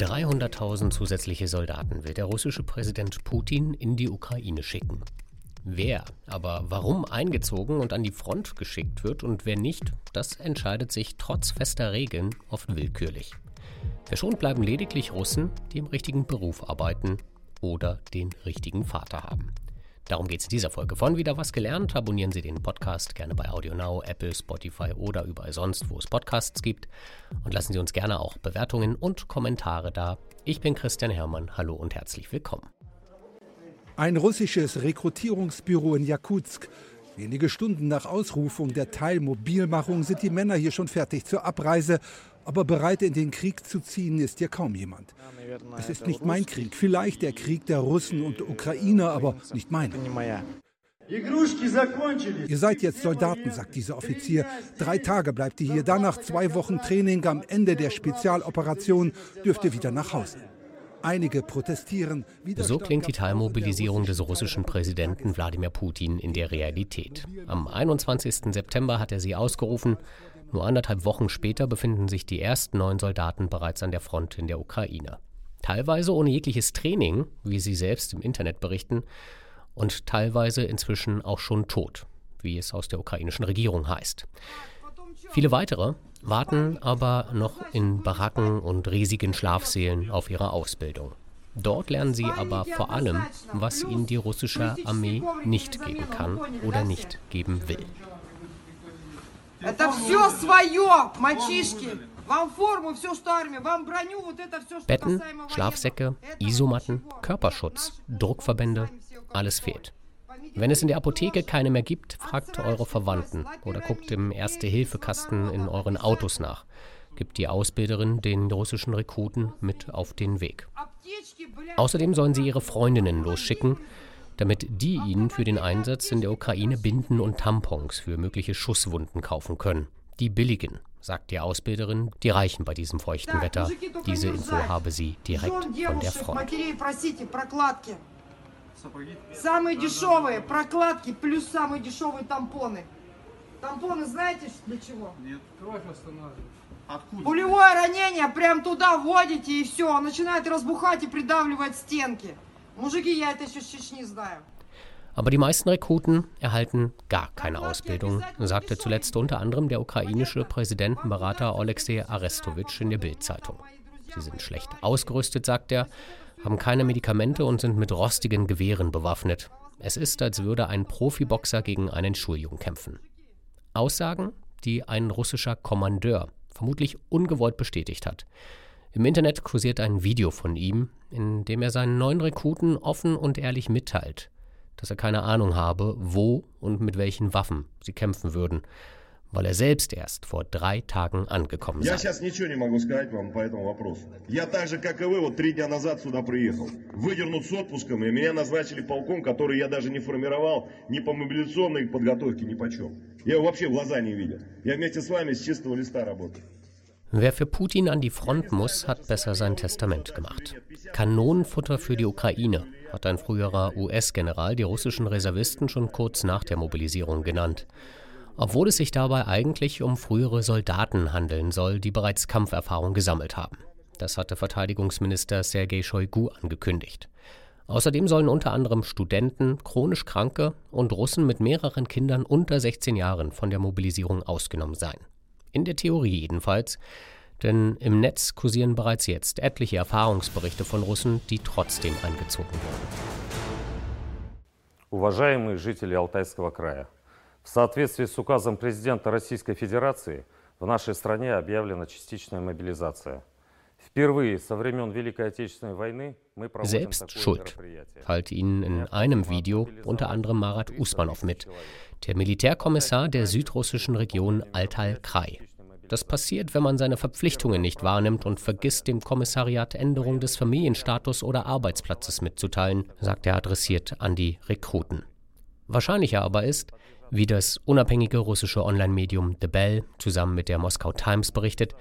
300.000 zusätzliche Soldaten will der russische Präsident Putin in die Ukraine schicken. Wer aber warum eingezogen und an die Front geschickt wird und wer nicht, das entscheidet sich trotz fester Regeln oft willkürlich. Verschont bleiben lediglich Russen, die im richtigen Beruf arbeiten oder den richtigen Vater haben. Darum geht es in dieser Folge von Wieder was gelernt. Abonnieren Sie den Podcast gerne bei AudioNow, Apple, Spotify oder überall sonst, wo es Podcasts gibt. Und lassen Sie uns gerne auch Bewertungen und Kommentare da. Ich bin Christian Hermann. Hallo und herzlich willkommen. Ein russisches Rekrutierungsbüro in Jakutsk. Wenige Stunden nach Ausrufung der Teilmobilmachung sind die Männer hier schon fertig zur Abreise aber bereit in den Krieg zu ziehen ist hier kaum jemand. Es ist nicht mein Krieg, vielleicht der Krieg der Russen und der Ukrainer, aber nicht meiner. Ihr seid jetzt Soldaten, sagt dieser Offizier. Drei Tage bleibt ihr hier. Danach zwei Wochen Training. Am Ende der Spezialoperation dürft ihr wieder nach Hause. Einige protestieren. So klingt die Teilmobilisierung des russischen Präsidenten Wladimir Putin in der Realität. Am 21. September hat er sie ausgerufen. Nur anderthalb Wochen später befinden sich die ersten neun Soldaten bereits an der Front in der Ukraine. Teilweise ohne jegliches Training, wie sie selbst im Internet berichten, und teilweise inzwischen auch schon tot, wie es aus der ukrainischen Regierung heißt. Viele weitere warten aber noch in Baracken und riesigen Schlafsälen auf ihre Ausbildung. Dort lernen sie aber vor allem, was ihnen die russische Armee nicht geben kann oder nicht geben will. Это все свое, мальчишки. Betten, Schlafsäcke, Isomatten, Körperschutz, Druckverbände, alles fehlt. Wenn es in der Apotheke keine mehr gibt, fragt eure Verwandten oder guckt im Erste-Hilfe-Kasten in euren Autos nach. Gibt die Ausbilderin den russischen Rekruten mit auf den Weg. Außerdem sollen sie ihre Freundinnen losschicken, damit die ihnen für den Einsatz in der Ukraine Binden und Tampons für mögliche Schusswunden kaufen können. Die billigen, sagt die Ausbilderin, die reichen bei diesem feuchten Wetter. Diese Info habe sie direkt von der Front. Самые дешевые прокладки плюс самые дешевые тампоны. Тампоны знаете для чего? Нет, кровь останавливает. Откуда? Пулевое ранение, прям туда вводите и все, начинает разбухать и придавливать стенки. Aber die meisten Rekruten erhalten gar keine Ausbildung, sagte zuletzt unter anderem der ukrainische Präsidentenberater Alexei Arestovich in der Bild-Zeitung. Sie sind schlecht ausgerüstet, sagt er, haben keine Medikamente und sind mit rostigen Gewehren bewaffnet. Es ist, als würde ein Profiboxer gegen einen Schuljungen kämpfen. Aussagen, die ein russischer Kommandeur vermutlich ungewollt bestätigt hat. Im Internet kursiert ein Video von ihm, in dem er seinen neuen Rekruten offen und ehrlich mitteilt, dass er keine Ahnung habe, wo und mit welchen Waffen sie kämpfen würden, weil er selbst erst vor drei Tagen angekommen sei. Я вообще в глаза не видел. Я вместе с вами с чистого листа работаю. Wer für Putin an die Front muss, hat besser sein Testament gemacht. Kanonenfutter für die Ukraine, hat ein früherer US-General die russischen Reservisten schon kurz nach der Mobilisierung genannt. Obwohl es sich dabei eigentlich um frühere Soldaten handeln soll, die bereits Kampferfahrung gesammelt haben. Das hatte Verteidigungsminister Sergei Shoigu angekündigt. Außerdem sollen unter anderem Studenten, chronisch Kranke und Russen mit mehreren Kindern unter 16 Jahren von der Mobilisierung ausgenommen sein. In der Theorie jedenfalls. Denn im Netz kursieren bereits jetzt etliche Erfahrungsberichte von Russen, die trotzdem eingezogen wurden. Уважаемые жители Алтайского края, в соответствии с указом президента Российской Федерации в нашей стране объявлена частичная мобилизация. selbst schuld, teilt Ihnen in einem Video unter anderem Marat Usmanov mit, der Militärkommissar der südrussischen Region Altai-Krai. Das passiert, wenn man seine Verpflichtungen nicht wahrnimmt und vergisst, dem Kommissariat Änderung des Familienstatus oder Arbeitsplatzes mitzuteilen, sagt er adressiert an die Rekruten. Wahrscheinlicher aber ist, wie das unabhängige russische Online-Medium The Bell zusammen mit der Moskau Times berichtet,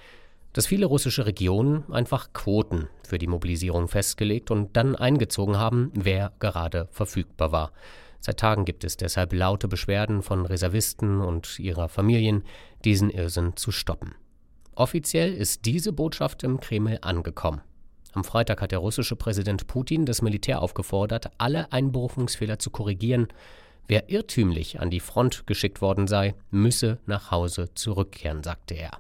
dass viele russische Regionen einfach Quoten für die Mobilisierung festgelegt und dann eingezogen haben, wer gerade verfügbar war. Seit Tagen gibt es deshalb laute Beschwerden von Reservisten und ihrer Familien, diesen Irrsinn zu stoppen. Offiziell ist diese Botschaft im Kreml angekommen. Am Freitag hat der russische Präsident Putin das Militär aufgefordert, alle Einberufungsfehler zu korrigieren. Wer irrtümlich an die Front geschickt worden sei, müsse nach Hause zurückkehren, sagte er.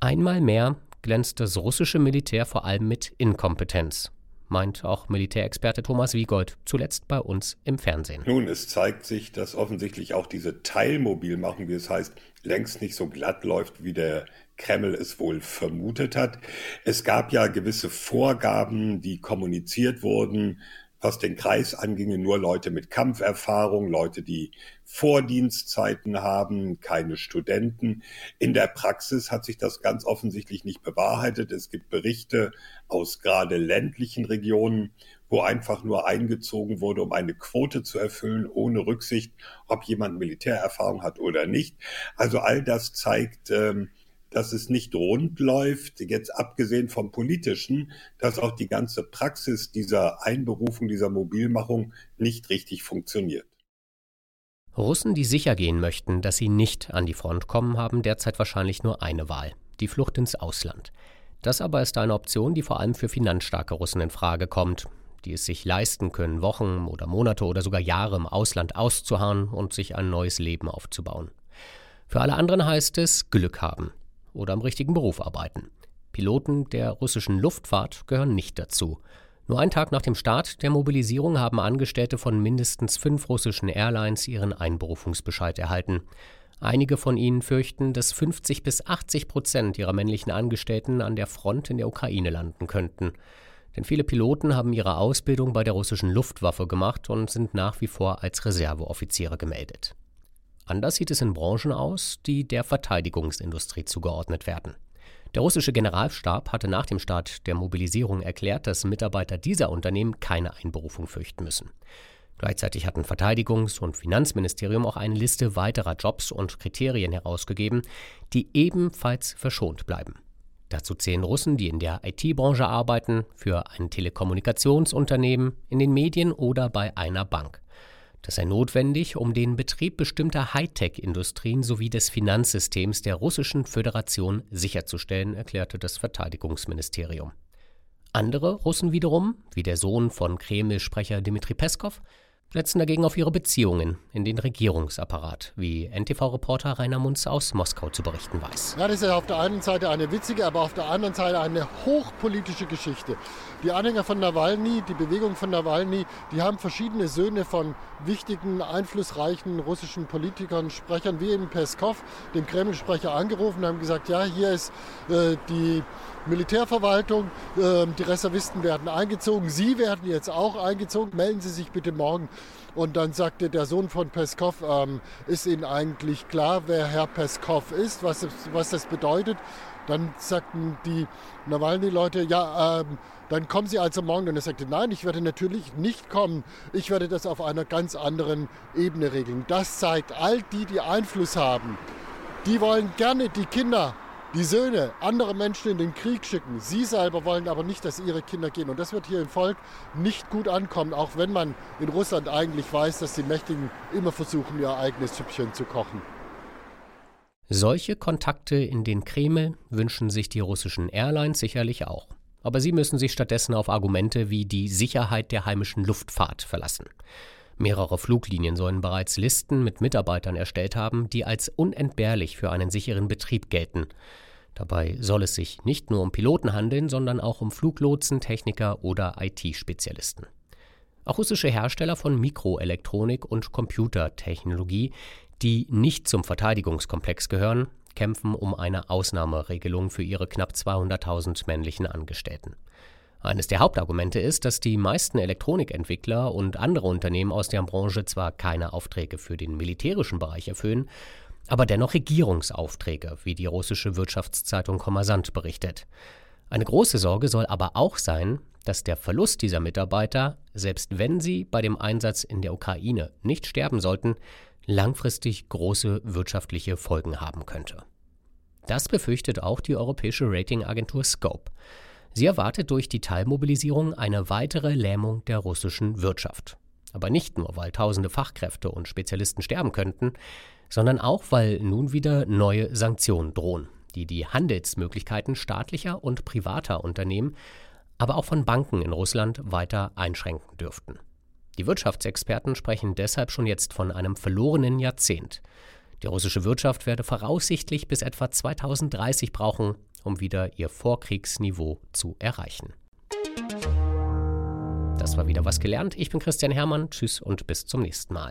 Einmal mehr glänzt das russische Militär vor allem mit Inkompetenz, meint auch Militärexperte Thomas Wiegold, zuletzt bei uns im Fernsehen. Nun, es zeigt sich, dass offensichtlich auch diese Teilmobilmachung, wie es heißt, längst nicht so glatt läuft, wie der Kreml es wohl vermutet hat. Es gab ja gewisse Vorgaben, die kommuniziert wurden, was den Kreis anginge, nur Leute mit Kampferfahrung, Leute, die Vordienstzeiten haben, keine Studenten. In der Praxis hat sich das ganz offensichtlich nicht bewahrheitet. Es gibt Berichte aus gerade ländlichen Regionen, wo einfach nur eingezogen wurde, um eine Quote zu erfüllen, ohne Rücksicht, ob jemand Militärerfahrung hat oder nicht. Also all das zeigt, ähm, dass es nicht rund läuft, jetzt abgesehen vom politischen, dass auch die ganze Praxis dieser Einberufung, dieser Mobilmachung nicht richtig funktioniert. Russen, die sicher gehen möchten, dass sie nicht an die Front kommen, haben derzeit wahrscheinlich nur eine Wahl, die Flucht ins Ausland. Das aber ist eine Option, die vor allem für finanzstarke Russen in Frage kommt, die es sich leisten können, Wochen oder Monate oder sogar Jahre im Ausland auszuharren und sich ein neues Leben aufzubauen. Für alle anderen heißt es Glück haben, oder im richtigen Beruf arbeiten. Piloten der russischen Luftfahrt gehören nicht dazu. Nur einen Tag nach dem Start der Mobilisierung haben Angestellte von mindestens fünf russischen Airlines ihren Einberufungsbescheid erhalten. Einige von ihnen fürchten, dass 50 bis 80 Prozent ihrer männlichen Angestellten an der Front in der Ukraine landen könnten. Denn viele Piloten haben ihre Ausbildung bei der russischen Luftwaffe gemacht und sind nach wie vor als Reserveoffiziere gemeldet. Anders sieht es in Branchen aus, die der Verteidigungsindustrie zugeordnet werden. Der russische Generalstab hatte nach dem Start der Mobilisierung erklärt, dass Mitarbeiter dieser Unternehmen keine Einberufung fürchten müssen. Gleichzeitig hatten Verteidigungs- und Finanzministerium auch eine Liste weiterer Jobs und Kriterien herausgegeben, die ebenfalls verschont bleiben. Dazu zählen Russen, die in der IT-Branche arbeiten, für ein Telekommunikationsunternehmen, in den Medien oder bei einer Bank. Das sei notwendig, um den Betrieb bestimmter Hightech-Industrien sowie des Finanzsystems der Russischen Föderation sicherzustellen, erklärte das Verteidigungsministerium. Andere Russen wiederum, wie der Sohn von Kreml-Sprecher Dmitri Peskov, setzen dagegen auf ihre Beziehungen in den Regierungsapparat, wie NTV-Reporter Rainer Munz aus Moskau zu berichten weiß. Ja, das ist auf der einen Seite eine witzige, aber auf der anderen Seite eine hochpolitische Geschichte. Die Anhänger von Nawalny, die Bewegung von Nawalny, die haben verschiedene Söhne von wichtigen, einflussreichen russischen Politikern, Sprechern wie eben Peskov, dem Kreml-Sprecher, angerufen und haben gesagt, ja, hier ist äh, die Militärverwaltung, äh, die Reservisten werden eingezogen, Sie werden jetzt auch eingezogen, melden Sie sich bitte morgen. Und dann sagte der Sohn von Peskov, ähm, ist Ihnen eigentlich klar, wer Herr Peskov ist, was, was das bedeutet? Dann sagten die Nawalny-Leute, ja, ähm, dann kommen Sie also morgen. Und er sagte, nein, ich werde natürlich nicht kommen. Ich werde das auf einer ganz anderen Ebene regeln. Das zeigt, all die, die Einfluss haben, die wollen gerne die Kinder die Söhne andere Menschen in den Krieg schicken. Sie selber wollen aber nicht, dass ihre Kinder gehen. Und das wird hier im Volk nicht gut ankommen, auch wenn man in Russland eigentlich weiß, dass die Mächtigen immer versuchen, ihr eigenes Süppchen zu kochen. Solche Kontakte in den Kreml wünschen sich die russischen Airlines sicherlich auch. Aber sie müssen sich stattdessen auf Argumente wie die Sicherheit der heimischen Luftfahrt verlassen. Mehrere Fluglinien sollen bereits Listen mit Mitarbeitern erstellt haben, die als unentbehrlich für einen sicheren Betrieb gelten. Dabei soll es sich nicht nur um Piloten handeln, sondern auch um Fluglotsen, Techniker oder IT-Spezialisten. Auch russische Hersteller von Mikroelektronik und Computertechnologie die nicht zum Verteidigungskomplex gehören, kämpfen um eine Ausnahmeregelung für ihre knapp 200.000 männlichen Angestellten. Eines der Hauptargumente ist, dass die meisten Elektronikentwickler und andere Unternehmen aus der Branche zwar keine Aufträge für den militärischen Bereich erfüllen, aber dennoch Regierungsaufträge, wie die russische Wirtschaftszeitung Kommersant berichtet. Eine große Sorge soll aber auch sein, dass der Verlust dieser Mitarbeiter, selbst wenn sie bei dem Einsatz in der Ukraine nicht sterben sollten, langfristig große wirtschaftliche Folgen haben könnte. Das befürchtet auch die europäische Ratingagentur Scope. Sie erwartet durch die Teilmobilisierung eine weitere Lähmung der russischen Wirtschaft. Aber nicht nur, weil tausende Fachkräfte und Spezialisten sterben könnten, sondern auch, weil nun wieder neue Sanktionen drohen, die die Handelsmöglichkeiten staatlicher und privater Unternehmen aber auch von Banken in Russland weiter einschränken dürften. Die Wirtschaftsexperten sprechen deshalb schon jetzt von einem verlorenen Jahrzehnt. Die russische Wirtschaft werde voraussichtlich bis etwa 2030 brauchen, um wieder ihr Vorkriegsniveau zu erreichen. Das war wieder was gelernt. Ich bin Christian Hermann. Tschüss und bis zum nächsten Mal.